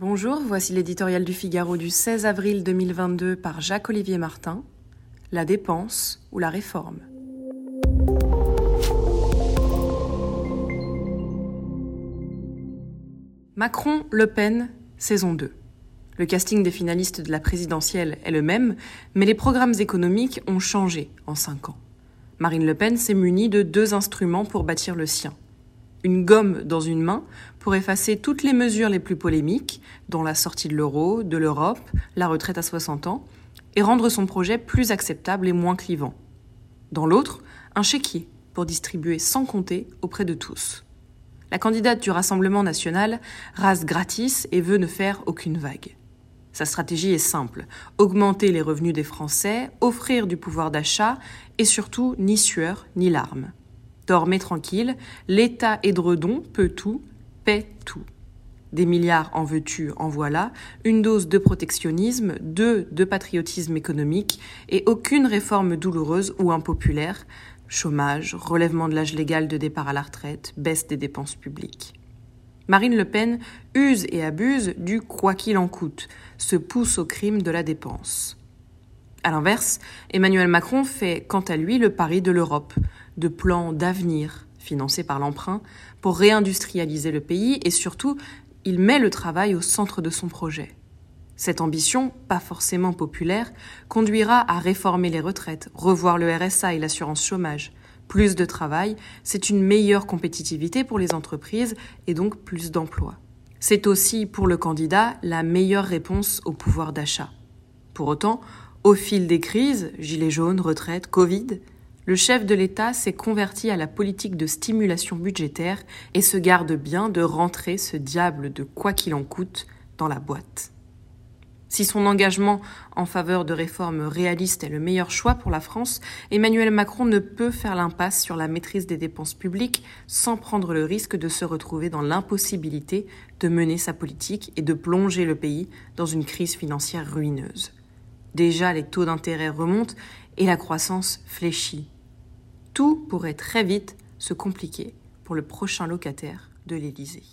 Bonjour, voici l'éditorial du Figaro du 16 avril 2022 par Jacques-Olivier Martin. La dépense ou la réforme Macron-Le Pen, saison 2. Le casting des finalistes de la présidentielle est le même, mais les programmes économiques ont changé en cinq ans. Marine Le Pen s'est munie de deux instruments pour bâtir le sien une gomme dans une main pour effacer toutes les mesures les plus polémiques, dont la sortie de l'euro, de l'Europe, la retraite à 60 ans, et rendre son projet plus acceptable et moins clivant. Dans l'autre, un chéquier pour distribuer sans compter auprès de tous. La candidate du Rassemblement national rase gratis et veut ne faire aucune vague. Sa stratégie est simple, augmenter les revenus des Français, offrir du pouvoir d'achat et surtout ni sueur ni larmes. Dormez tranquille, l'État Édredon peut tout, paie tout. Des milliards en veux-tu, en voilà, une dose de protectionnisme, deux de patriotisme économique et aucune réforme douloureuse ou impopulaire, chômage, relèvement de l'âge légal de départ à la retraite, baisse des dépenses publiques. Marine Le Pen use et abuse du quoi qu'il en coûte, se pousse au crime de la dépense. À l'inverse, Emmanuel Macron fait quant à lui le pari de l'Europe, de plans d'avenir financés par l'emprunt pour réindustrialiser le pays et surtout, il met le travail au centre de son projet. Cette ambition, pas forcément populaire, conduira à réformer les retraites, revoir le RSA et l'assurance chômage. Plus de travail, c'est une meilleure compétitivité pour les entreprises et donc plus d'emplois. C'est aussi, pour le candidat, la meilleure réponse au pouvoir d'achat. Pour autant, au fil des crises, gilets jaunes, retraite, Covid, le chef de l'État s'est converti à la politique de stimulation budgétaire et se garde bien de rentrer ce diable de quoi qu'il en coûte dans la boîte. Si son engagement en faveur de réformes réalistes est le meilleur choix pour la France, Emmanuel Macron ne peut faire l'impasse sur la maîtrise des dépenses publiques sans prendre le risque de se retrouver dans l'impossibilité de mener sa politique et de plonger le pays dans une crise financière ruineuse. Déjà, les taux d'intérêt remontent et la croissance fléchit tout pourrait très vite se compliquer pour le prochain locataire de l'Élysée.